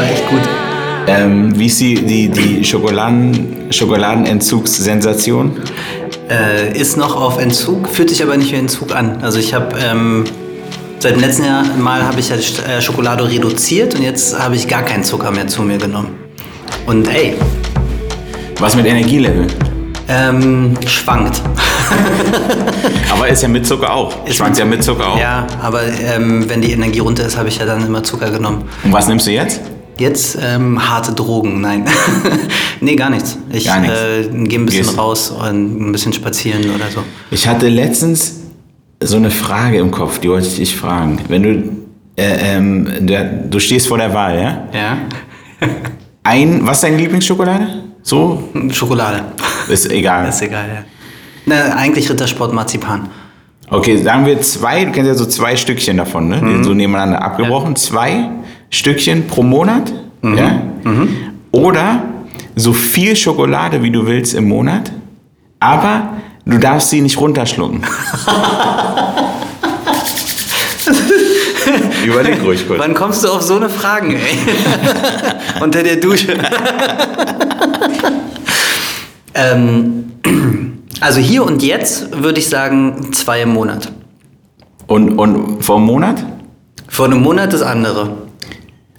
war echt gut. Ähm, wie ist die, die, die Schokoladen, Schokoladenentzugssensation? Äh, ist noch auf Entzug, fühlt sich aber nicht wie Entzug an. Also ich habe ähm, seit dem letzten Jahr Mal habe ich ja äh, Schokolade reduziert und jetzt habe ich gar keinen Zucker mehr zu mir genommen. Und ey, Was mit Energielevel? ähm, schwankt. Aber ist ja mit Zucker auch. Ist Schwankt ja mit Zucker auch. Ja, aber ähm, wenn die Energie runter ist, habe ich ja dann immer Zucker genommen. Und was nimmst du jetzt? Jetzt ähm, harte Drogen, nein. nee, gar nichts. Ich Gar nichts. Äh, gehe ein bisschen Gehst- raus und ein bisschen spazieren oder so. Ich hatte letztens so eine Frage im Kopf, die wollte ich dich fragen. Wenn du, äh, ähm, der, du stehst vor der Wahl, ja? Ja? Ein, was ist deine Lieblingsschokolade? So? Schokolade. Ist egal. ist egal, ja. Na, eigentlich Rittersport Marzipan. Okay, sagen wir zwei, du kennst ja so zwei Stückchen davon, ne? Die sind so nebeneinander abgebrochen. Zwei Stückchen pro Monat, ja? Oder so viel Schokolade, wie du willst im Monat, aber du darfst sie nicht runterschlucken. Überleg ruhig kurz. Wann kommst du auf so eine Fragen, ey? Unter der Dusche. ähm, also hier und jetzt würde ich sagen zwei im Monat. Und, und vor einem Monat? Vor einem Monat das andere.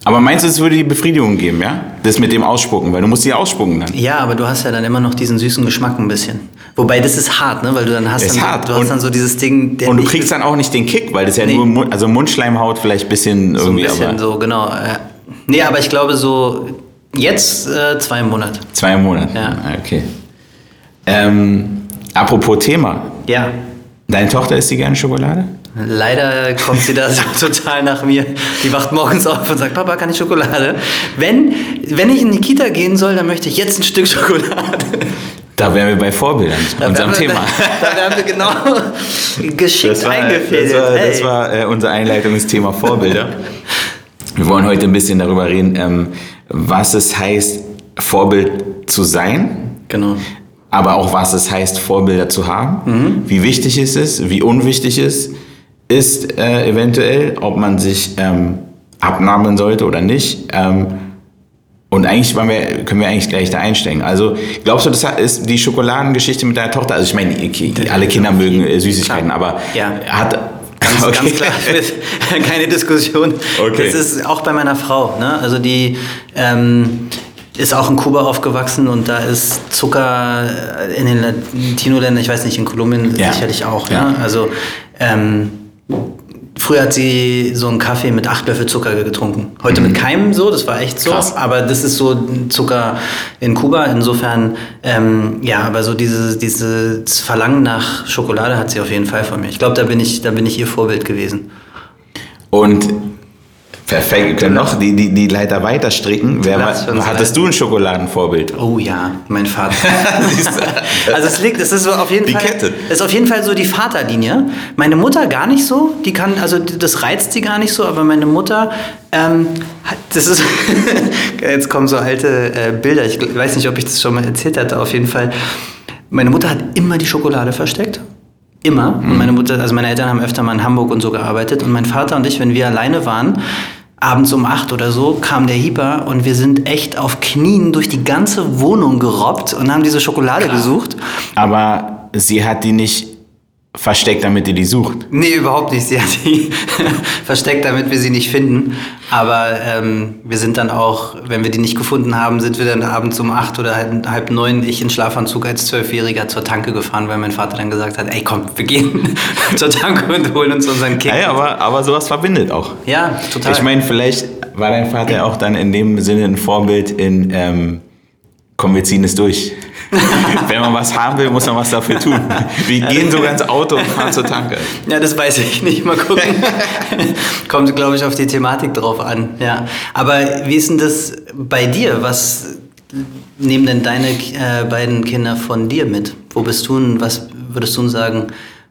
Aber meinst du, es würde die Befriedigung geben, ja? Das mit dem Ausspucken, weil du musst sie ausspucken dann. Ja, aber du hast ja dann immer noch diesen süßen Geschmack ein bisschen. Wobei das ist hart, ne? Weil du dann hast, Ist dann, hart. Du hast Und- dann so dieses Ding, der Und du kriegst dann auch nicht den Kick, weil das ja Nee. nur Mund, also Mundschleimhaut vielleicht ein bisschen so ein irgendwie, bisschen aber so, genau. Äh, nee, aber ich glaube so jetzt äh, zwei im Monat. zwei Monate. Ja. Ah, Okay. Ähm, apropos Thema. Ja. Deine Tochter isst die gerne Schokolade? Leider kommt sie da so total nach mir. Die wacht morgens auf und sagt, Papa, kann ich Schokolade? Wenn, wenn ich in die Kita gehen soll, dann möchte ich jetzt ein Stück Schokolade. Da wären wir bei Vorbildern, Da unserem wir- Thema. Da werden wir genau geschickt Das war, eingefädelt. das war, das war äh, unser Einleitungsthema Vorbilder. Wir wollen heute ein bisschen darüber reden, ähm, was es heißt, Vorbild zu sein, Genau. aber auch was es heißt, Vorbilder zu haben. Wie wichtig es ist, wie unwichtig es ist, äh, eventuell, ob man sich ähm, abnahmen sollte oder nicht. Ähm, und eigentlich wir, können wir eigentlich gleich da einsteigen. Also glaubst du, das ist die Schokoladengeschichte mit deiner Tochter? Also ich meine, okay, alle Kinder mögen äh, Süßigkeiten, Klar. aber Ja. hat Ganz, ganz klar, mit- keine Diskussion. Okay. Das ist auch bei meiner Frau. Ne? Also die ähm, ist auch in Kuba aufgewachsen und da ist Zucker in den Latino-Ländern, ich weiß nicht, in Kolumbien Ja. sicherlich auch. Ja. Ne? Also ähm, früher hat sie so einen Kaffee mit acht Löffel Zucker getrunken. Heute mit keinem so, das war echt so. Mhm. Krass. Aber das ist so Zucker in Kuba. Insofern, ähm, ja, aber so diese, dieses Verlangen nach Schokolade hat sie auf jeden Fall von mir. Ich glaube, da bin ich, da bin ich ihr Vorbild gewesen. Und perfekt, wir können noch die, die, die Leiter weiter stricken. Wer, hattest du ein Schokoladenvorbild? Oh ja, mein Vater. also es liegt, es ist so auf jeden Die Fall, Kette. es ist auf jeden Fall so die Vaterlinie. Meine Mutter gar nicht so, die kann, also das reizt sie gar nicht so, aber meine Mutter, ähm, das ist, jetzt kommen so alte äh, Bilder. Ich weiß nicht, ob ich das schon mal erzählt hatte. Auf jeden Fall, meine Mutter hat immer die Schokolade versteckt. Immer. Und meine Mutter, also meine Eltern haben öfter mal in Hamburg und so gearbeitet. Und mein Vater und ich, wenn wir alleine waren, abends um acht oder so, kam der Hieper und wir sind echt auf Knien durch die ganze Wohnung gerobbt und haben diese Schokolade gesucht. Aber sie hat die nicht versteckt, damit ihr die sucht. Nee, überhaupt nicht. Sie hat die versteckt, damit wir sie nicht finden. Aber ähm, wir sind dann auch, wenn wir die nicht gefunden haben, sind wir dann abends um acht oder halb, neun, ich in Schlafanzug als Zwölfjähriger zur Tanke gefahren, weil mein Vater dann gesagt hat, ey komm, wir gehen zur Tanke und holen uns unseren Kick. Ja, aber, aber sowas verbindet auch. Ja, total. Ich meine, vielleicht war dein Vater auch dann in dem Sinne ein Vorbild in ähm, Komm, wir ziehen es durch. Wenn man was haben will, muss man was dafür tun. Wir gehen sogar ins Auto und fahren zur Tanke. Ja, das weiß ich nicht. Mal gucken. Kommt, glaube ich, auf die Thematik drauf an. Ja. Aber wie ist denn das bei dir? Was nehmen denn deine äh, beiden Kinder von dir mit? Wo bist du und was würdest du sagen,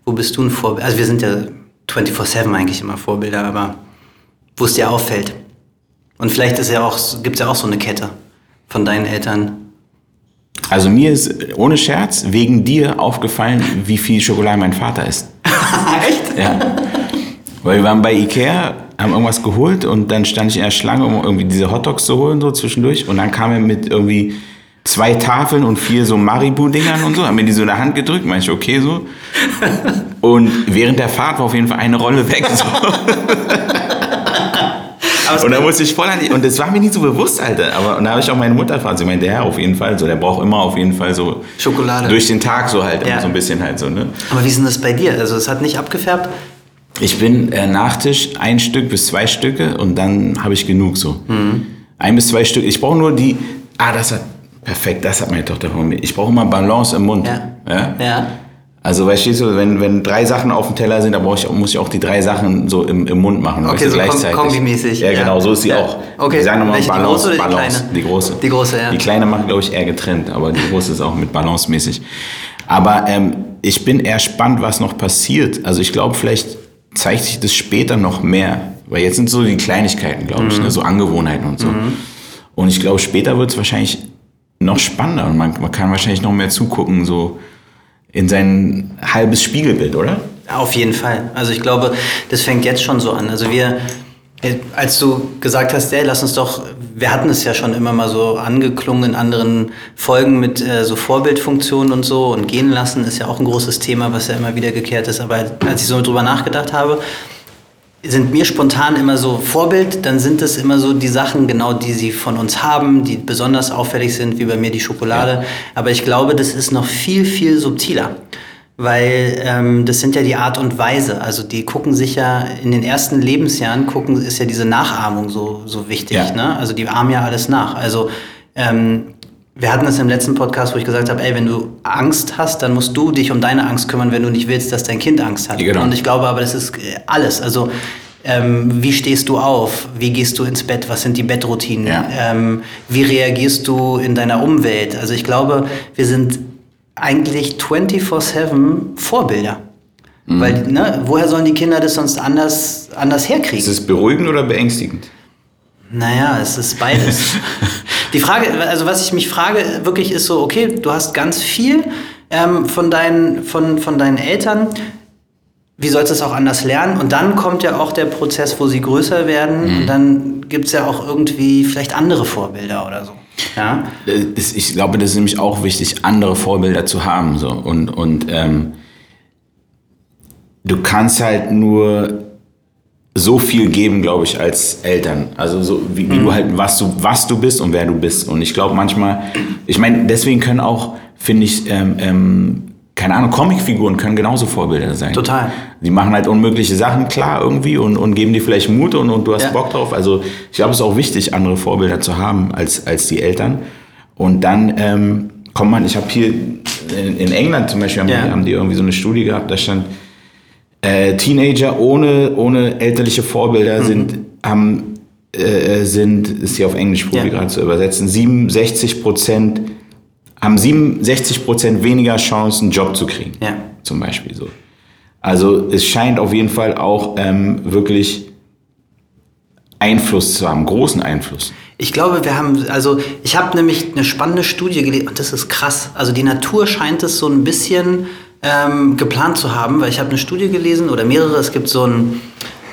wo bist du ein Vorbild? Also wir sind ja 24-7 eigentlich immer Vorbilder, aber wo es dir auffällt. Und vielleicht ist ja auch, gibt es ja auch so eine Kette von deinen Eltern. Also mir ist ohne Scherz wegen dir aufgefallen, wie viel Schokolade mein Vater isst. Echt? Ja. Weil wir waren bei Ikea, haben irgendwas geholt und dann stand ich in der Schlange, um irgendwie diese Hotdogs zu holen, so zwischendurch. Und dann kam er mit irgendwie zwei Tafeln und vier so Maribu-Dingern und so, haben mir die so in der Hand gedrückt, meinte ich, okay, so. Und während der Fahrt war auf jeden Fall eine Rolle weg. So. und da musste ich voll an die, und das war mir nicht so bewusst, Alter. Aber und da habe ich auch meine Mutter gefragt, sie meinte, ja, auf jeden Fall, so, der braucht immer auf jeden Fall so Schokolade. durch den Tag so halt, Ja. so ein bisschen halt so, ne? Aber wie ist denn das bei dir? Also es hat nicht abgefärbt? Ich bin äh, Nachtisch ein Stück bis zwei Stücke und dann habe ich genug so. Mhm. Ein bis zwei Stück. Ich brauche nur die. Ah, das hat. Perfekt, das hat meine Tochter von mir. Ich brauche immer Balance im Mund. Ja. Ja? Ja. Also, weißt du, wenn, wenn drei Sachen auf dem Teller sind, dann brauch ich, muss ich auch die drei Sachen so im, im Mund machen. Okay, so gleichzeitig. kom- kombimäßig, Ja, ja. genau, so ist sie Ja. auch. Okay, Wir sagen nochmal welche, die Balance, große oder die Balance. kleine? Die große. Die große, ja. Die kleine machen, glaube ich, eher getrennt, aber die große ist auch mit balancemäßig. Aber ähm, ich bin eher spannend, was noch passiert. Also ich glaube, vielleicht zeigt sich das später noch mehr. Weil jetzt sind so die Kleinigkeiten, glaube ich, Mhm. ne? so Angewohnheiten und so. Und ich glaube, später wird es wahrscheinlich noch spannender und man, man kann wahrscheinlich noch mehr zugucken, so in sein halbes Spiegelbild, oder? Auf jeden Fall. Also ich glaube, das fängt jetzt schon so an. Also wir, äh, als du gesagt hast, ey, lass uns doch, wir hatten es ja schon immer mal so angeklungen in anderen Folgen mit äh, so Vorbildfunktionen und so und gehen lassen ist ja auch ein großes Thema, was ja immer wieder gekehrt ist. Aber als ich so drüber nachgedacht habe, sind mir spontan immer so Vorbild, dann sind es immer so die Sachen, genau die sie von uns haben, die besonders auffällig sind, wie bei mir die Schokolade. Aber ich glaube, das ist noch viel, viel subtiler. Weil ähm, das sind ja die Art und Weise. Also die gucken sich ja in den ersten Lebensjahren, gucken, ist ja diese Nachahmung so, so wichtig. Ja. Ne? Also die ahmen ja alles nach. Also ähm, wir hatten das im letzten Podcast, wo ich gesagt habe, ey, wenn du Angst hast, dann musst du dich um deine Angst kümmern, wenn du nicht willst, dass dein Kind Angst hat. Genau. Und ich glaube aber, das ist äh, alles. Also ähm, wie stehst du auf? Wie gehst du ins Bett? Was sind die Bettroutinen? Ja. Ähm, wie reagierst du in deiner Umwelt? Also ich glaube, wir sind eigentlich 24-7 Vorbilder. Mhm. Weil, ne, woher sollen die Kinder das sonst anders, anders herkriegen? Ist es beruhigend oder beängstigend? Naja, es ist beides. Die Frage, also was ich mich frage, wirklich ist so, okay, du hast ganz viel ähm, von, deinen, von, von deinen Eltern. Wie sollst du es auch anders lernen? Und dann kommt ja auch der Prozess, wo sie größer werden. Und dann gibt es ja auch irgendwie vielleicht andere Vorbilder oder so. Ja? Das, ich glaube, das ist nämlich auch wichtig, andere Vorbilder zu haben. So. Und, und ähm, du kannst halt nur so viel geben, glaube ich, als Eltern. Also so wie, wie du halt, was du, was du bist und wer du bist. Und ich glaube manchmal, ich meine, deswegen können auch, finde ich, ähm, ähm, keine Ahnung, Comicfiguren können genauso Vorbilder sein. Total. Die machen halt unmögliche Sachen klar irgendwie und, und geben dir vielleicht Mut und, und du hast Ja. Bock drauf. Also ich glaube, es ist auch wichtig, andere Vorbilder zu haben als, als die Eltern. Und dann ähm, kommt man, ich habe hier in, in England zum Beispiel, haben, Ja. die, haben die irgendwie so eine Studie gehabt, da stand, äh, Teenager ohne, ohne elterliche Mhm. Vorbilder sind, haben, äh, sind, ist hier auf Englisch probiere Ja. gerade zu übersetzen, 67 Prozent, haben 67 Prozent weniger Chancen, einen Job zu kriegen. Ja. Zum Beispiel so. Also es scheint auf jeden Fall auch ähm, wirklich Einfluss zu haben, großen Einfluss. Ich glaube, wir haben, also ich habe nämlich eine spannende Studie gelesen und das ist krass. Also die Natur scheint es so ein bisschen ähm, geplant zu haben, weil ich habe eine Studie gelesen oder mehrere. Es gibt so ein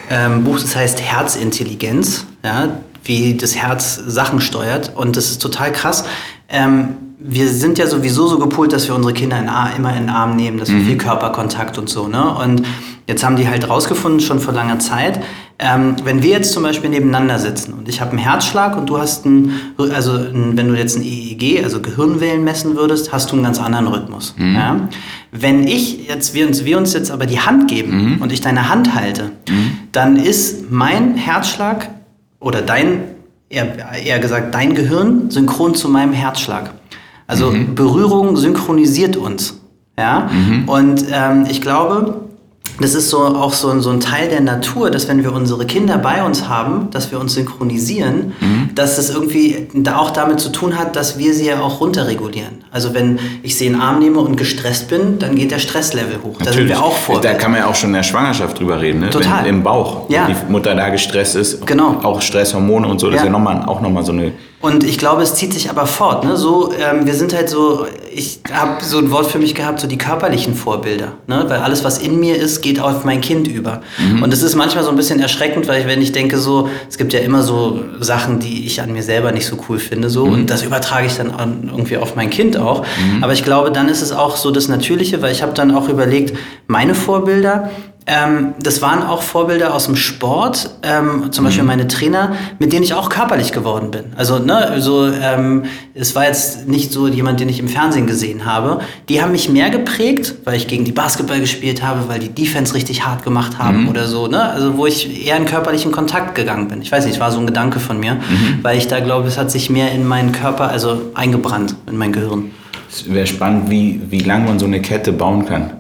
ähm, Buch, das heißt Herzintelligenz, ja, wie das Herz Sachen steuert und das ist total krass. Ähm, wir sind ja sowieso so gepolt, dass wir unsere Kinder in, Ar- immer in den Arm nehmen, dass wir viel Körperkontakt und so. Ne? Und jetzt haben die halt rausgefunden, schon vor langer Zeit, ähm, wenn wir jetzt zum Beispiel nebeneinander sitzen und ich habe einen Herzschlag und du hast einen, also ein, wenn du jetzt ein EEG, also Gehirnwellen messen würdest, hast du einen ganz anderen Rhythmus. Ja? Wenn ich jetzt, wir uns, wir uns jetzt aber die Hand geben und ich deine Hand halte, dann ist mein Herzschlag oder dein, eher, eher gesagt, dein Gehirn synchron zu meinem Herzschlag. Also Berührung synchronisiert uns. Ja? Und ähm, ich glaube, das ist so auch so, ein- so ein Teil der Natur, dass wenn wir unsere Kinder bei uns haben, dass wir uns synchronisieren, dass es irgendwie auch damit zu tun hat, dass wir sie ja auch runterregulieren. Also wenn ich sie in den Arm nehme und gestresst bin, dann geht der Stresslevel hoch. Da sind wir auch vor. Da kann man ja auch schon in der Schwangerschaft drüber reden, ne? Total. Wenn im Bauch Ja. wenn die Mutter da gestresst ist. Genau. Auch Stresshormone und so, das Ja. ist ja noch mal, auch nochmal so eine Und ich glaube, es zieht sich aber fort. Ne? So, ähm, wir sind halt so, ich habe so ein Wort für mich gehabt, so die körperlichen Vorbilder. Ne? Weil alles, was in mir ist, geht auf mein Kind über. Mhm. Und es ist manchmal so ein bisschen erschreckend, weil ich, wenn ich denke, so, es gibt ja immer so Sachen, die ich an mir selber nicht so cool finde. So, mhm. Und das übertrage ich dann irgendwie auf mein Kind auch. Mhm. Aber ich glaube, dann ist es auch so das Natürliche, weil ich habe dann auch überlegt, meine Vorbilder, ähm, das waren auch Vorbilder aus dem Sport, ähm, zum Beispiel mhm. meine Trainer, mit denen ich auch körperlich geworden bin. Also, ne, so, ähm, es war jetzt nicht so jemand, den ich im Fernsehen gesehen habe. Die haben mich mehr geprägt, weil ich gegen die Basketball gespielt habe, weil die Defense richtig hart gemacht haben mhm. oder so, ne? Also, wo ich eher in körperlichen Kontakt gegangen bin. Ich weiß nicht, war so ein Gedanke von mir, mhm. weil ich da glaube, es hat sich mehr in meinen Körper, also eingebrannt, in mein Gehirn. Es wäre spannend, wie, wie lange man so eine Kette bauen kann.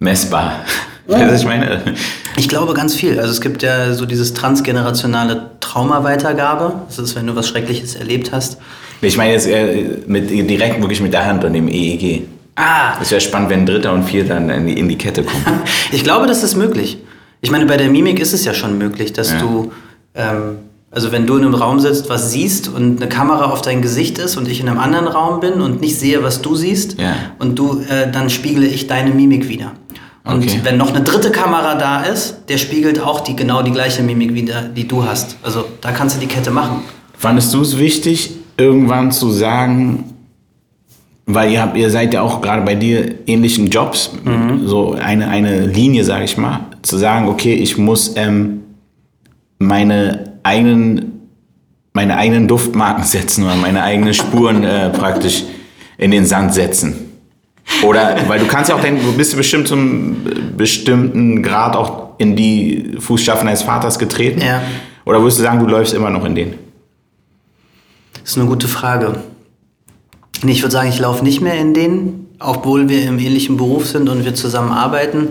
Messbar. Ja. ich meine? Ich glaube ganz viel. Also es gibt ja so dieses transgenerationale Traumaweitergabe. Das ist, wenn du was Schreckliches erlebt hast. Ich meine jetzt mit, direkt wirklich mit der Hand und dem EEG. Ah. Es wäre spannend, wenn Dritter und Vierter in die, in die Kette kommen. ich glaube, das ist möglich. Ich meine, bei der Mimik ist es ja schon möglich, dass ja. du, ähm, also wenn du in einem Raum sitzt, was siehst und eine Kamera auf dein Gesicht ist und ich in einem anderen Raum bin und nicht sehe, was du siehst ja. und du, äh, dann spiegle ich deine Mimik wieder. Und okay. wenn noch eine dritte Kamera da ist, der spiegelt auch die, genau die gleiche Mimik wieder, die du hast. Also da kannst du die Kette machen. Fandest du es wichtig, irgendwann zu sagen, weil ihr, habt, ihr seid ja auch gerade bei dir ähnlichen Jobs, mhm. so eine, eine Linie, sage ich mal, zu sagen, okay, ich muss ähm, meine eigenen meine eigenen Duftmarken setzen oder meine eigenen Spuren äh, praktisch in den Sand setzen. Oder, weil du kannst ja auch denken, du bist bestimmt zum bestimmten Grad auch in die Fußstapfen deines Vaters getreten. Ja. Oder würdest du sagen, du läufst immer noch in denen? Das ist eine gute Frage. Ich würde sagen, ich laufe nicht mehr in denen, obwohl wir im ähnlichen Beruf sind und wir zusammen arbeiten.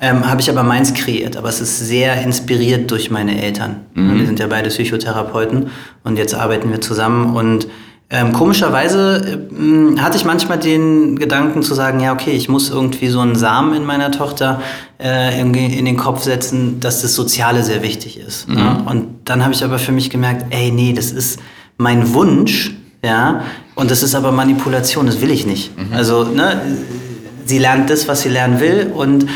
Ähm, habe ich aber meins kreiert, aber es ist sehr inspiriert durch meine Eltern. Mhm. Wir sind ja beide Psychotherapeuten und jetzt arbeiten wir zusammen und ähm, komischerweise äh, hatte ich manchmal den Gedanken zu sagen, ja, okay, ich muss irgendwie so einen Samen in meiner Tochter äh, in, in, den Kopf setzen, dass das Soziale sehr wichtig ist. Mhm. Ne? Und dann habe ich aber für mich gemerkt, ey, nee, das ist mein Wunsch, ja, und das ist aber Manipulation, das will ich nicht. Mhm. Also, ne, sie lernt das, was sie lernen will und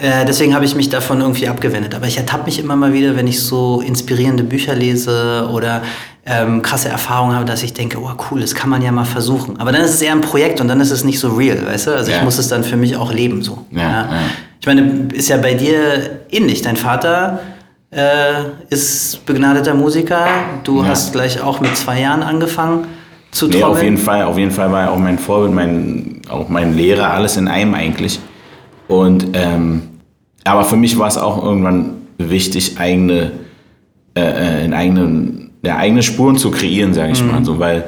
äh, deswegen habe ich mich davon irgendwie abgewendet. Aber ich ertappe mich immer mal wieder, wenn ich so inspirierende Bücher lese oder ähm, krasse Erfahrungen habe, dass ich denke, oh cool, das kann man ja mal versuchen. Aber dann ist es eher ein Projekt und dann ist es nicht so real, weißt du? Also ja. ich muss es dann für mich auch leben so. Ja, ja. Ich meine, ist ja bei dir ähnlich. Dein Vater äh, ist begnadeter Musiker. Du hast gleich auch mit zwei Jahren angefangen zu trommeln. Nee, auf jeden Fall. Auf jeden Fall war er auch mein Vorbild, mein, auch mein Lehrer, alles in einem eigentlich. Und ähm, aber für mich war es auch irgendwann wichtig, eigene äh, äh in eigenen ja, eigene Spuren zu kreieren, sage ich mhm. mal so, weil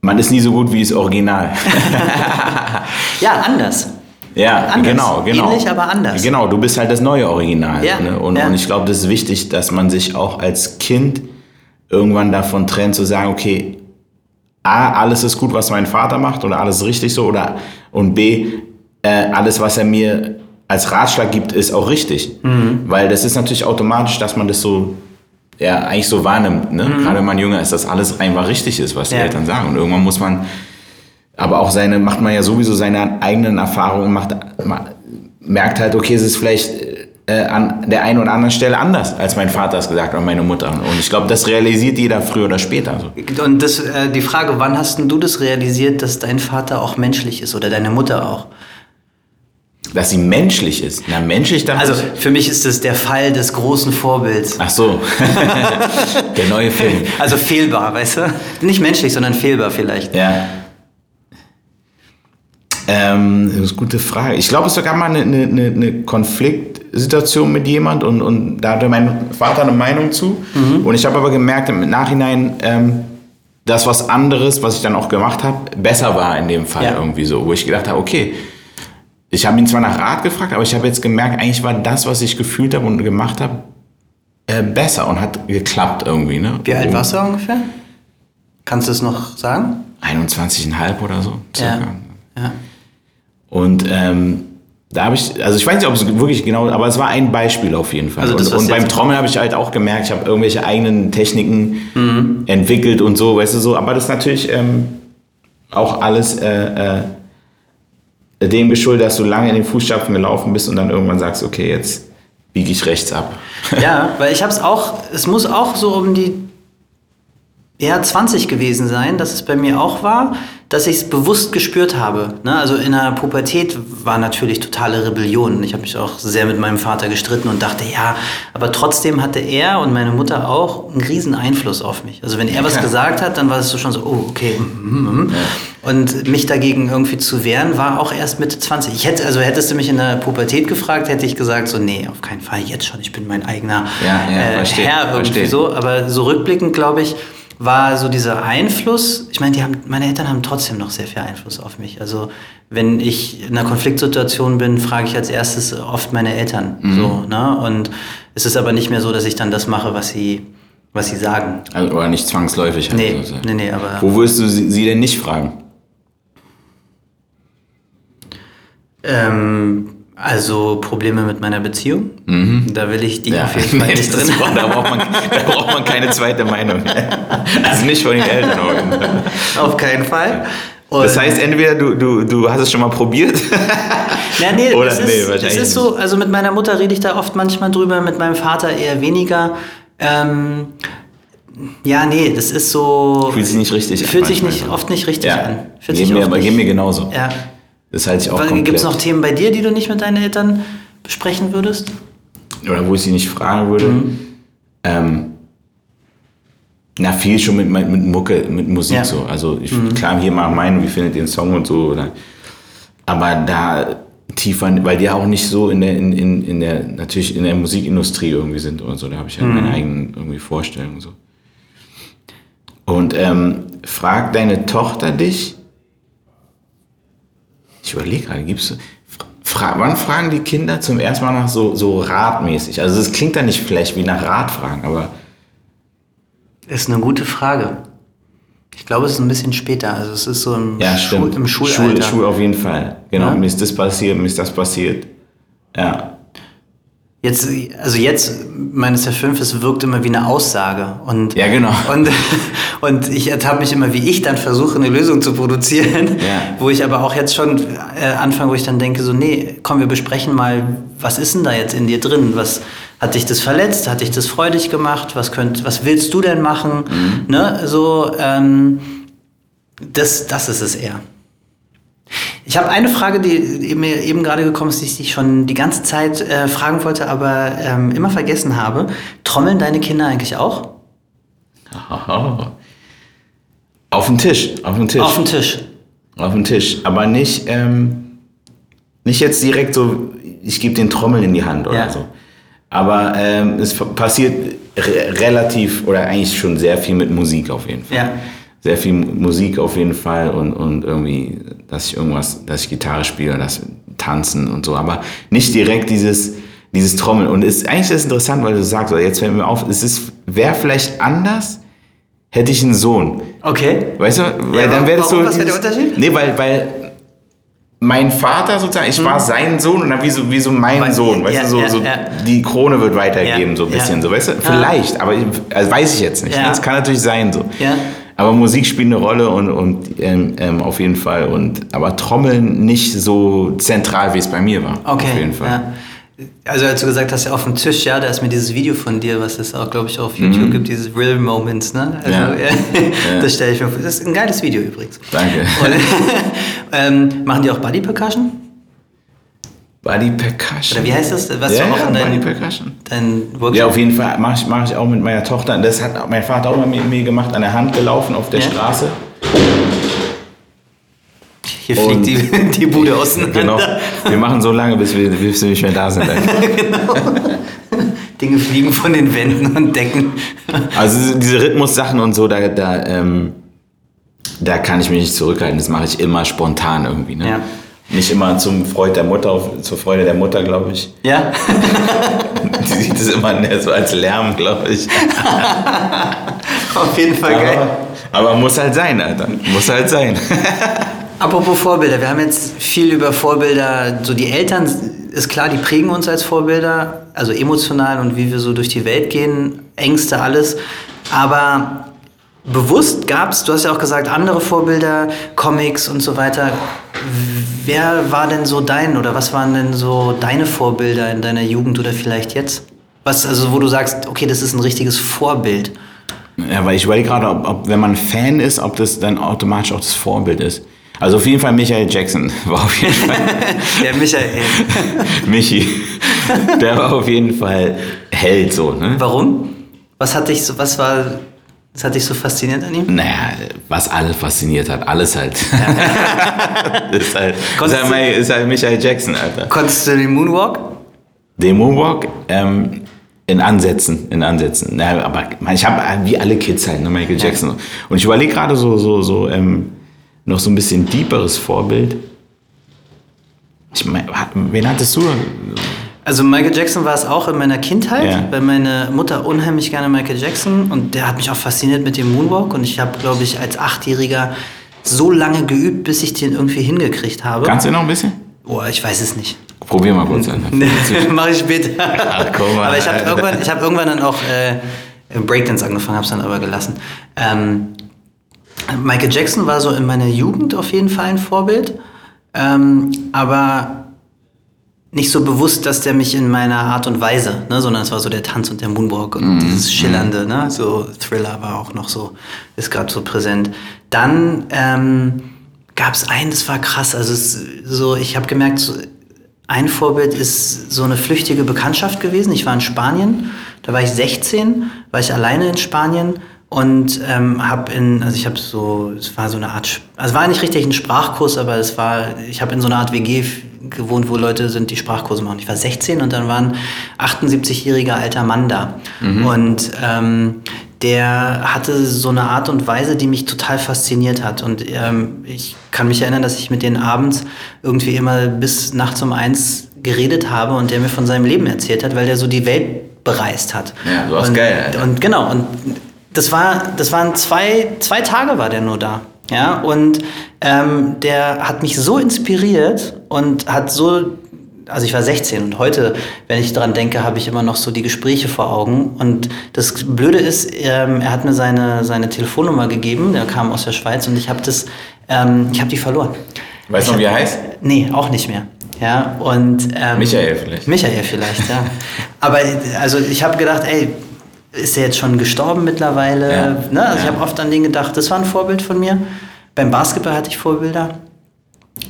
man ist nie so gut wie das Original. ja, anders. Ja, anders. genau, genau. Ähnlich, aber anders. Genau, du bist halt das neue Original. Ja, ne? und, ja. und ich glaube, das ist wichtig, dass man sich auch als Kind irgendwann davon trennt, zu sagen, okay, A, alles ist gut, was mein Vater macht oder alles ist richtig so oder und B, äh, alles, was er mir als Ratschlag gibt, ist auch richtig. Mhm. Weil das ist natürlich automatisch, dass man das so ja, eigentlich so wahrnimmt. Ne? Mhm. Gerade wenn man jünger ist, dass alles einfach richtig ist, was die ja. Eltern sagen. Und irgendwann muss man, aber auch seine, macht man ja sowieso seine eigenen Erfahrungen, macht, merkt halt, okay, es ist vielleicht äh, an der einen oder anderen Stelle anders, als mein Vater es gesagt hat und meine Mutter. Und ich glaube, das realisiert jeder früher oder später. So. Und das, äh, die Frage, wann hast du das realisiert, dass dein Vater auch menschlich ist oder deine Mutter auch? Dass sie menschlich ist. Na, menschlich dann. Also für mich ist das der Fall des großen Vorbilds. Ach so. der neue Film. Also fehlbar, weißt du? Nicht menschlich, sondern fehlbar vielleicht. Ja. Ähm, das ist eine gute Frage. Ich glaube, es gab mal eine, eine, eine Konfliktsituation mit jemand und, und da hatte mein Vater eine Meinung zu. Mhm. Und ich habe aber gemerkt im Nachhinein, ähm, dass was anderes, was ich dann auch gemacht habe, besser war in dem Fall ja. irgendwie so. Wo ich gedacht habe, okay, ich habe ihn zwar nach Rat gefragt, aber ich habe jetzt gemerkt, eigentlich war das, was ich gefühlt habe und gemacht habe, äh, besser und hat geklappt irgendwie. Ne? Wie alt warst du ungefähr? Kannst du es noch sagen? 21,5 oder so. Circa. Ja. ja. Und ähm, Da habe ich, also ich weiß nicht, ob es wirklich genau, aber es war ein Beispiel auf jeden Fall. Also das, und und beim Trommeln habe ich halt auch gemerkt, ich habe irgendwelche eigenen Techniken Mhm. entwickelt und so, weißt du so. Aber das ist natürlich ähm, auch alles äh, äh, dem geschuldet, dass du lange in den Fußstapfen gelaufen bist und dann irgendwann sagst, okay, jetzt biege ich rechts ab. Ja, weil ich habe es auch, es muss auch so um die ja, 20 gewesen sein, dass es bei mir auch war, dass ich es bewusst gespürt habe. Ne? Also in der Pubertät war natürlich totale Rebellion. Ich habe mich auch sehr mit meinem Vater gestritten und dachte, ja, aber trotzdem hatte er und meine Mutter auch einen riesen Einfluss auf mich. Also wenn er was gesagt hat, dann war es so schon so, oh, okay. mm, mm, mm. Und mich dagegen irgendwie zu wehren, war auch erst Mitte 20. Ich hätte, also hättest du mich in der Pubertät gefragt, hätte ich gesagt, so, nee, auf keinen Fall, jetzt schon, ich bin mein eigener Ja, ja, äh, verstehe, Herr irgendwie verstehe. so. Aber so rückblickend, glaube ich, war so dieser Einfluss, ich meine, die haben, meine Eltern haben trotzdem noch sehr viel Einfluss auf mich. Also wenn ich in einer Konfliktsituation bin, frage ich als erstes oft meine Eltern. Mhm. So, ne? Und es ist aber nicht mehr so, dass ich dann das mache, was sie, was sie sagen. Also, oder nicht zwangsläufig. halt Nee, so. nee, nee, aber. Wo würdest du sie, sie denn nicht fragen? Ähm, also Probleme mit meiner Beziehung. Da will ich die auf jeden Fall Nee, nicht drin braucht- da, braucht man, da braucht man keine zweite Meinung. Also nicht von den Eltern. auf keinen Fall. Und Das heißt, entweder du, du, du hast es schon mal probiert. Ja, nee, Oder- nee, ist, das wahrscheinlich ist so, also mit meiner Mutter rede ich da oft manchmal drüber, mit meinem Vater eher weniger. Ähm, ja, nee, das ist so. Fühlt sich nicht richtig an Fühlt sich nicht, oft nicht richtig ja, an. Fühlt geht mir, aber geht mir genauso. Ja. Das halte ich auch komplett. Gibt es noch Themen bei dir, die du nicht mit deinen Eltern besprechen würdest? Oder wo ich sie nicht fragen würde. Mhm. Ähm, na, viel schon mit, mit Mucke, mit Musik Ja. Mhm. so. Also ich, klar, hier mal meinen, wie findet ihr den Song und so. Oder, aber da tiefer, weil die auch nicht so in der, in, in, in der, natürlich in der Musikindustrie irgendwie sind oder so. Da habe ich halt Mhm. meine eigenen irgendwie Vorstellungen so. Und ähm, frag deine Tochter dich, ich überlege gerade, gibt's fra wann fragen die Kinder zum ersten Mal nach so, so ratmäßig? Also es klingt dann nicht vielleicht wie nach Ratfragen, aber Ist eine gute Frage. Ich glaube, es ist ein bisschen später. Also es ist so im, ja, Schul, im Schul, Schulalter. Schul auf jeden Fall. Genau, Ja. mir ist das passiert, mir ist das passiert. Ja. Jetzt, also jetzt, meines fünf, es wirkt immer wie eine Aussage. Und, Ja, genau. Und, und ich ertappe mich immer, wie ich dann versuche, eine Lösung zu produzieren. Ja. Wo ich aber auch jetzt schon äh, anfange, wo ich dann denke, so, nee, komm, wir besprechen mal, was ist denn da jetzt in dir drin? Was hat dich das verletzt? Hat dich das freudig gemacht? Was, könnt, was willst du denn machen? Mhm. Ne? So, ähm, das, das ist es eher. Ich habe eine Frage, die mir eben gerade gekommen ist, die ich schon die ganze Zeit äh, fragen wollte, aber ähm, immer vergessen habe. Trommeln deine Kinder eigentlich auch? Aha. Auf den Tisch, auf den Tisch. Auf dem Tisch. Auf den Tisch. Aber nicht, ähm, nicht jetzt direkt so, ich gebe den Trommel in die Hand oder Ja. so. Aber ähm, es passiert re relativ oder eigentlich schon sehr viel mit Musik auf jeden Fall. Ja. Sehr viel Musik auf jeden Fall und, und irgendwie, dass ich irgendwas, dass ich Gitarre spiele, das Tanzen und so. Aber nicht direkt dieses, dieses Trommeln. Und es, eigentlich ist es interessant, weil du sagst, jetzt fällt mir auf, es ist, wäre vielleicht anders, hätte ich einen Sohn. Okay. Weißt du, weil Ja, dann wäre das so. Was wäre der Unterschied? Nee, weil, weil mein Vater sozusagen, ich war sein Sohn und dann wie so, wie so mein Mhm. Weil- Sohn, weißt ja, du, so, ja, so die Krone wird weitergeben, so ein bisschen, so, weißt du, vielleicht, aber ich, also weiß ich jetzt nicht. Das kann natürlich sein, so. Ja. Aber Musik spielt eine Rolle und, und ähm, ähm, auf jeden Fall. Und, aber Trommeln nicht so zentral, wie es bei mir war. Okay. Auf jeden Fall. Ja. Also als du gesagt hast, ja auf dem Tisch, ja, da ist mir dieses Video von dir, was es auch, glaube ich, auf YouTube gibt, dieses Real Moments, ne? Also, Mhm. Ja. Das stelle ich mir vor. Das ist ein geiles Video übrigens. Danke. Und, ähm, machen die auch Body Percussion? Body Percussion. Oder wie heißt das? Was ja, du auch ja, Body Percussion. dein Workshop? Ja, auf jeden Fall mache ich, mach ich auch mit meiner Tochter. Das hat mein Vater auch mal mit mir gemacht, an der Hand gelaufen auf der Ja. Straße. Hier fliegt Und- die, die Bude auseinander. Genau. Wir machen so lange, bis wir, bis wir nicht mehr da sind. Dinge fliegen von den Wänden und Decken. Also diese Rhythmus-Sachen und so, da, da, ähm, da kann ich mich nicht zurückhalten. Das mache ich immer spontan irgendwie. Ne? Ja. Nicht immer zum Freude der Mutter, zur Freude der Mutter, glaube ich. Ja? Die sieht es immer mehr so als Lärm, glaube ich. Auf jeden Fall geil. Aber, aber muss halt sein, Alter. Muss halt sein. Apropos Vorbilder, wir haben jetzt viel über Vorbilder, so die Eltern, ist klar, die prägen uns als Vorbilder, also emotional und wie wir so durch die Welt gehen, Ängste, alles. Aber bewusst gab es, du hast ja auch gesagt, andere Vorbilder, Comics und so weiter. Wer war denn so dein oder was waren denn so deine Vorbilder in deiner Jugend oder vielleicht jetzt? Was, also wo du sagst, okay, das ist ein richtiges Vorbild. Ja, weil ich überlege gerade, ob, ob, wenn man Fan ist, ob das dann automatisch auch das Vorbild ist. Also auf jeden Fall Michael Jackson war auf jeden Fall. Der Michael. Michi. Der war auf jeden Fall Held so. Ne? Warum? Was hat dich so, was war, was hat dich so fasziniert an ihm? Naja, was alles fasziniert hat, alles halt. ist, halt ist, halt ist halt Michael Jackson, Alter. Konntest du den Moonwalk? Den Moonwalk? Ähm, in Ansätzen, in Ansätzen. Na, aber ich habe wie alle Kids halt, ne, Michael Jackson. Ja. Und ich überlege gerade so, so, so ähm, noch so ein bisschen deeperes Vorbild. Ich mein, wen hattest du? Also Michael Jackson war es auch in meiner Kindheit, ja. weil meine Mutter unheimlich gerne Michael Jackson und der hat mich auch fasziniert mit dem Moonwalk und ich habe, glaube ich, als Achtjähriger so lange geübt, bis ich den irgendwie hingekriegt habe. Kannst du noch ein bisschen? Oh, ich weiß es nicht. Probier mal kurz an. Mach ich später. Ach, komm mal. Aber ich habe irgendwann, hab irgendwann dann auch äh, Breakdance angefangen, habe es dann aber gelassen. Ähm, Michael Jackson war so in meiner Jugend auf jeden Fall ein Vorbild, ähm, aber nicht so bewusst, dass der mich in meiner Art und Weise, ne, sondern es war so der Tanz und der Moonwalk und mm, dieses Schillernde, mm. ne, so Thriller war auch noch so, ist gerade so präsent. Dann ähm, gab es einen, das war krass, also es, so, ich habe gemerkt, so, ein Vorbild ist so eine flüchtige Bekanntschaft gewesen. Ich war in Spanien, da war ich 16, war ich alleine in Spanien und ähm, habe in, also ich habe so, es war so eine Art, also es war nicht richtig ein Sprachkurs, aber es war, ich habe in so einer Art WG gewohnt, wo Leute sind, die Sprachkurse machen. Ich war 16 und dann war ein 78-jähriger alter Mann da. Mhm. Und ähm, der hatte so eine Art und Weise, die mich total fasziniert hat. Und ähm, ich kann mich erinnern, dass ich mit denen abends irgendwie immer bis nachts um eins geredet habe und der mir von seinem Leben erzählt hat, weil der so die Welt bereist hat. Ja, du warst und, geil. Alter. Und genau, und das, war, das waren zwei, zwei Tage war der nur da. Ja, und ähm, der hat mich so inspiriert und hat so, also ich war 16 und heute, wenn ich daran denke, habe ich immer noch so die Gespräche vor Augen. Und das Blöde ist, ähm, er hat mir seine, seine Telefonnummer gegeben, der kam aus der Schweiz und ich habe das, ähm, ich habe die verloren. Weißt du noch, wie er heißt? Nee, auch nicht mehr. Ja, und, ähm, Michael vielleicht. Michael vielleicht, ja. Aber also ich habe gedacht, ey, ist er jetzt schon gestorben mittlerweile. Ja. Ne? Also ja. ich habe oft an den gedacht, das war ein Vorbild von mir. Beim Basketball hatte ich Vorbilder.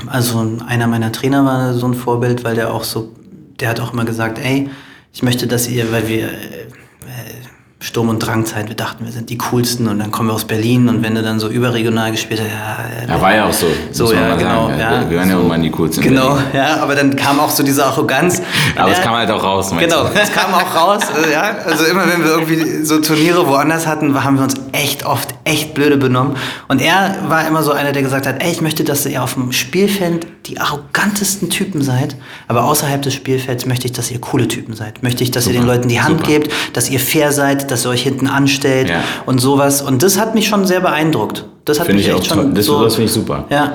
Also einer meiner Trainer war so ein Vorbild, weil der auch so, der hat auch immer gesagt, ey, ich möchte, dass ihr, weil wir Sturm- und Drangzeit, wir dachten, wir sind die coolsten und dann kommen wir aus Berlin und wenn du dann so überregional gespielt hast, ja. Ja, war ja auch so. So, ja, genau. Ja, wir waren ja irgendwann die coolsten. Genau, ja, aber dann kam auch so diese Arroganz. aber es kam halt auch raus, Genau, es kam auch raus, äh, ja. Also immer wenn wir irgendwie so Turniere woanders hatten, haben wir uns echt oft echt blöde benommen. Und er war immer so einer, der gesagt hat, ey, ich möchte, dass ihr auf dem Spielfeld die arrogantesten Typen seid, aber außerhalb des Spielfelds möchte ich, dass ihr coole Typen seid. Möchte ich, dass Super. ihr den Leuten die Hand Super. gebt, dass ihr fair seid, dass ihr euch hinten anstellt ja. und sowas. Und das hat mich schon sehr beeindruckt. Das hat find mich ich echt schon das, so, das finde ich super. Ja.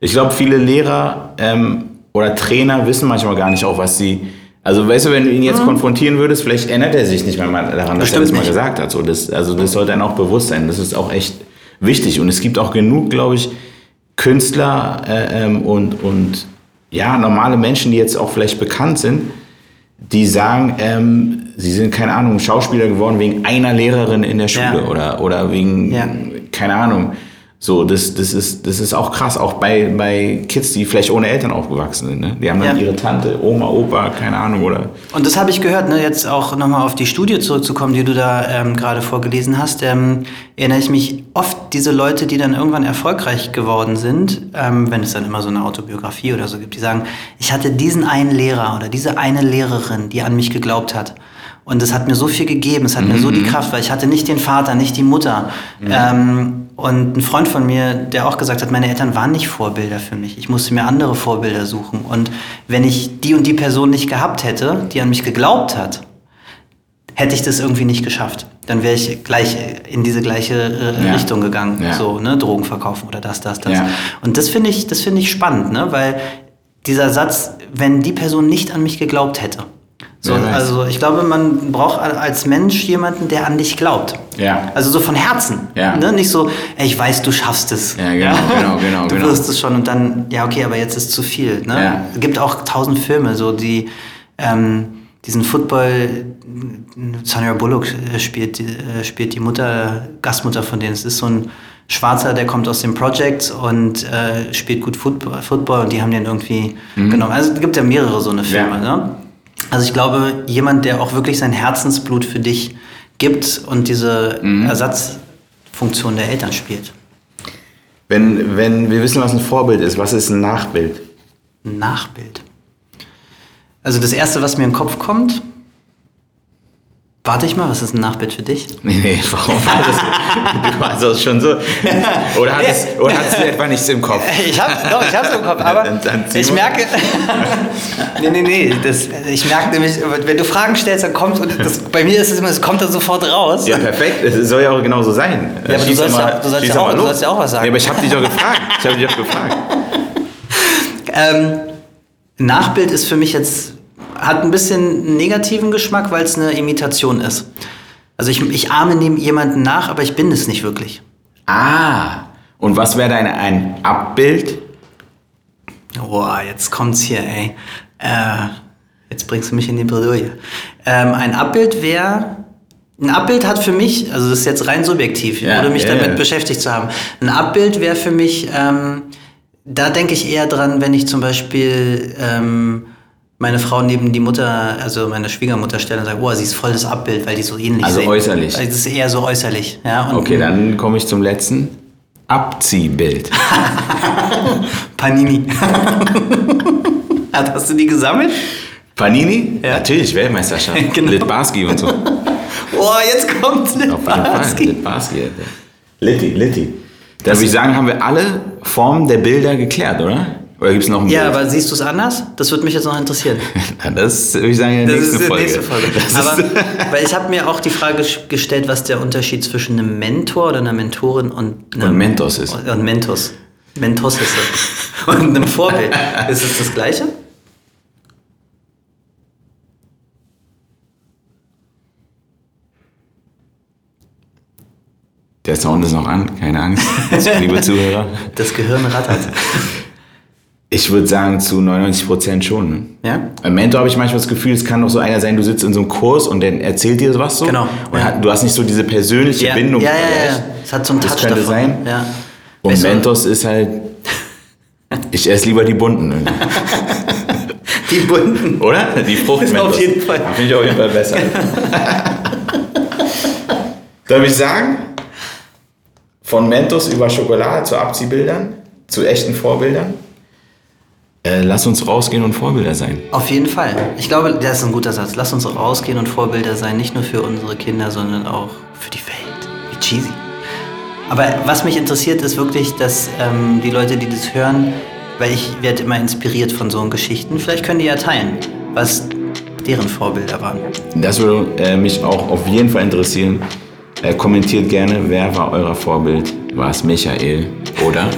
Ich glaube, viele Lehrer ähm, oder Trainer wissen manchmal gar nicht auch, was sie also weißt du, wenn du ihn jetzt mhm. konfrontieren würdest, vielleicht erinnert er sich nicht mehr daran, dass Bestimmt er das mal gesagt hat. So, das, also das sollte einem auch bewusst sein. Das ist auch echt wichtig. Und es gibt auch genug, glaube ich, Künstler äh, ähm, und, und ja, normale Menschen, die jetzt auch vielleicht bekannt sind, die sagen, ähm, sie sind, keine Ahnung, Schauspieler geworden wegen einer Lehrerin in der Schule ja. oder, oder wegen, ja. keine Ahnung, so, das, das, ist, das ist auch krass, auch bei, bei Kids, die vielleicht ohne Eltern aufgewachsen sind. Ne? Die haben dann ja. ihre Tante, Oma, Opa, keine Ahnung, oder? Und das habe ich gehört, ne? jetzt auch nochmal auf die Studie zurückzukommen, die du da ähm, gerade vorgelesen hast. Ähm, erinnere ich mich oft, diese Leute, die dann irgendwann erfolgreich geworden sind, ähm, wenn es dann immer so eine Autobiografie oder so gibt, die sagen, ich hatte diesen einen Lehrer oder diese eine Lehrerin, die an mich geglaubt hat. Und es hat mir so viel gegeben, es hat mhm. mir so die mhm. Kraft, weil ich hatte nicht den Vater, nicht die Mutter. Mhm. Ähm, und ein Freund von mir, der auch gesagt hat, meine Eltern waren nicht Vorbilder für mich. Ich musste mir andere Vorbilder suchen. Und wenn ich die und die Person nicht gehabt hätte, die an mich geglaubt hat, hätte ich das irgendwie nicht geschafft. dann wäre ich gleich in diese gleiche äh, Ja. Richtung gegangen. Ja. So, ne, Drogen verkaufen oder das, das, das. Ja. Und das finde ich, das finde ich spannend, ne? Weil dieser Satz, wenn die Person nicht an mich geglaubt hätte. So, also ich glaube, man braucht als Mensch jemanden, der an dich glaubt. Ja. Also so von Herzen. Ja. Ne? Nicht so, ey, ich weiß, du schaffst es. Ja, genau, genau, genau, Du genau. wirst es schon und dann, ja, okay, aber jetzt ist zu viel. Ne? Ja. Es gibt auch tausend Filme, so die ähm, diesen Football, Sandra Bullock äh, spielt, die- äh, spielt die Mutter, Gastmutter von denen. Es ist so ein Schwarzer, der kommt aus dem Project und äh, spielt gut Football, Football und die haben den irgendwie genommen. Also es gibt ja mehrere so eine Filme. Mhm. Ja. Ne? Also ich glaube, jemand, der auch wirklich sein Herzensblut für dich gibt und diese Mhm. Ersatzfunktion der Eltern spielt. Wenn, wenn wir wissen, was ein Vorbild ist, was ist ein Nachbild? Ein Nachbild. Also das Erste, was mir in den Kopf kommt, warte ich mal, was ist ein Nachbild für dich? Nee, nee, warum war das? Du warst das schon so. Oder hattest, oder hattest du etwa nichts im Kopf? Ich hab, doch, ich hab's im Kopf, aber Dann- dann ich mal. merke, nee, nee, nee, das, ich merke nämlich, wenn du Fragen stellst, dann kommt, und das, bei mir ist es immer, es kommt dann sofort raus. Ja, perfekt. Es soll ja auch genauso sein. aber du sollst doch ja- du sollst ja auch- mal du sollst ja auch was sagen. Nee, aber ich habe dich doch gefragt. Ich habe dich doch gefragt. Ähm, Nachbild ist für mich jetzt, hat ein bisschen negativen Geschmack, weil es eine Imitation ist. Also ich, ich ahme neben jemanden nach, aber ich bin es nicht wirklich. Ah. Und was wäre dein ein Abbild? Boah, jetzt kommt's hier, ey. Äh, jetzt bringst du mich in die Bredouille. Ähm, ein Abbild wäre. Ein Abbild hat für mich, also das ist jetzt rein subjektiv, Ja, ohne mich ja, damit beschäftigt zu haben. Ein Abbild wäre für mich, ähm, da denke ich eher dran, wenn ich zum Beispiel ähm, meine Frau neben die Mutter, also meine Schwiegermutter stelle und sage, oh, sie ist voll das Abbild, weil die so ähnlich Also sehen. äußerlich. Also das ist eher so äußerlich. Ja? Okay, dann komme ich zum letzten. Abziehbild. Panini. Hast du die gesammelt? Panini? Ja. Natürlich, Weltmeisterschaft. Genau. Litbarski und so. Boah, jetzt kommt. Litbarski. Litbarski. Litti, Litti. Dann würde ich sagen, haben wir alle Formen der Bilder geklärt, oder? Oder gibt es noch ein Ja, Bild? aber siehst du es anders? Das würde mich jetzt noch interessieren. Das würde ich sagen in der Das nächsten ist die Folge. nächste Folge. Das Aber, weil ich habe mir auch die Frage gestellt, was der Unterschied zwischen einem Mentor oder einer Mentorin und einem Und Mentos ist. Und Mentos. Mentos ist es. Und einem Vorbild. Ist es das Gleiche? der Sound ist noch an, keine Angst, liebe Zuhörer. Das Gehirn rattert. Ich würde sagen, zu 99% schon. Ne? Ja? Im Mentor habe ich manchmal das Gefühl, es kann doch so einer sein, du sitzt in so einem Kurs und der erzählt dir was so. Genau, Und ja. du hast nicht so diese persönliche Ja, Bindung. ja, ja, vielleicht. ja. Es hat so einen Das Touch könnte davon. sein. Ja. Und Weißt du, Mentos ist halt. Ich esse lieber die bunten. irgendwie. Die bunten. Oder? Die Frucht Ist auf jeden Fall. Finde ich auf jeden Fall besser. Darf ich sagen? Von Mentos über Schokolade zu Abziehbildern, zu echten Vorbildern. Äh, lass uns rausgehen und Vorbilder sein. Auf jeden Fall. Ich glaube, das ist ein guter Satz. Lass uns rausgehen und Vorbilder sein, nicht nur für unsere Kinder, sondern auch für die Welt. Wie cheesy. Aber was mich interessiert, ist wirklich, dass ähm, die Leute, die das hören, weil ich werde immer inspiriert von so Geschichten, vielleicht können die ja teilen, was deren Vorbilder waren. Das würde äh, mich auch auf jeden Fall interessieren. Äh, kommentiert gerne, wer war euer Vorbild? War es Michael oder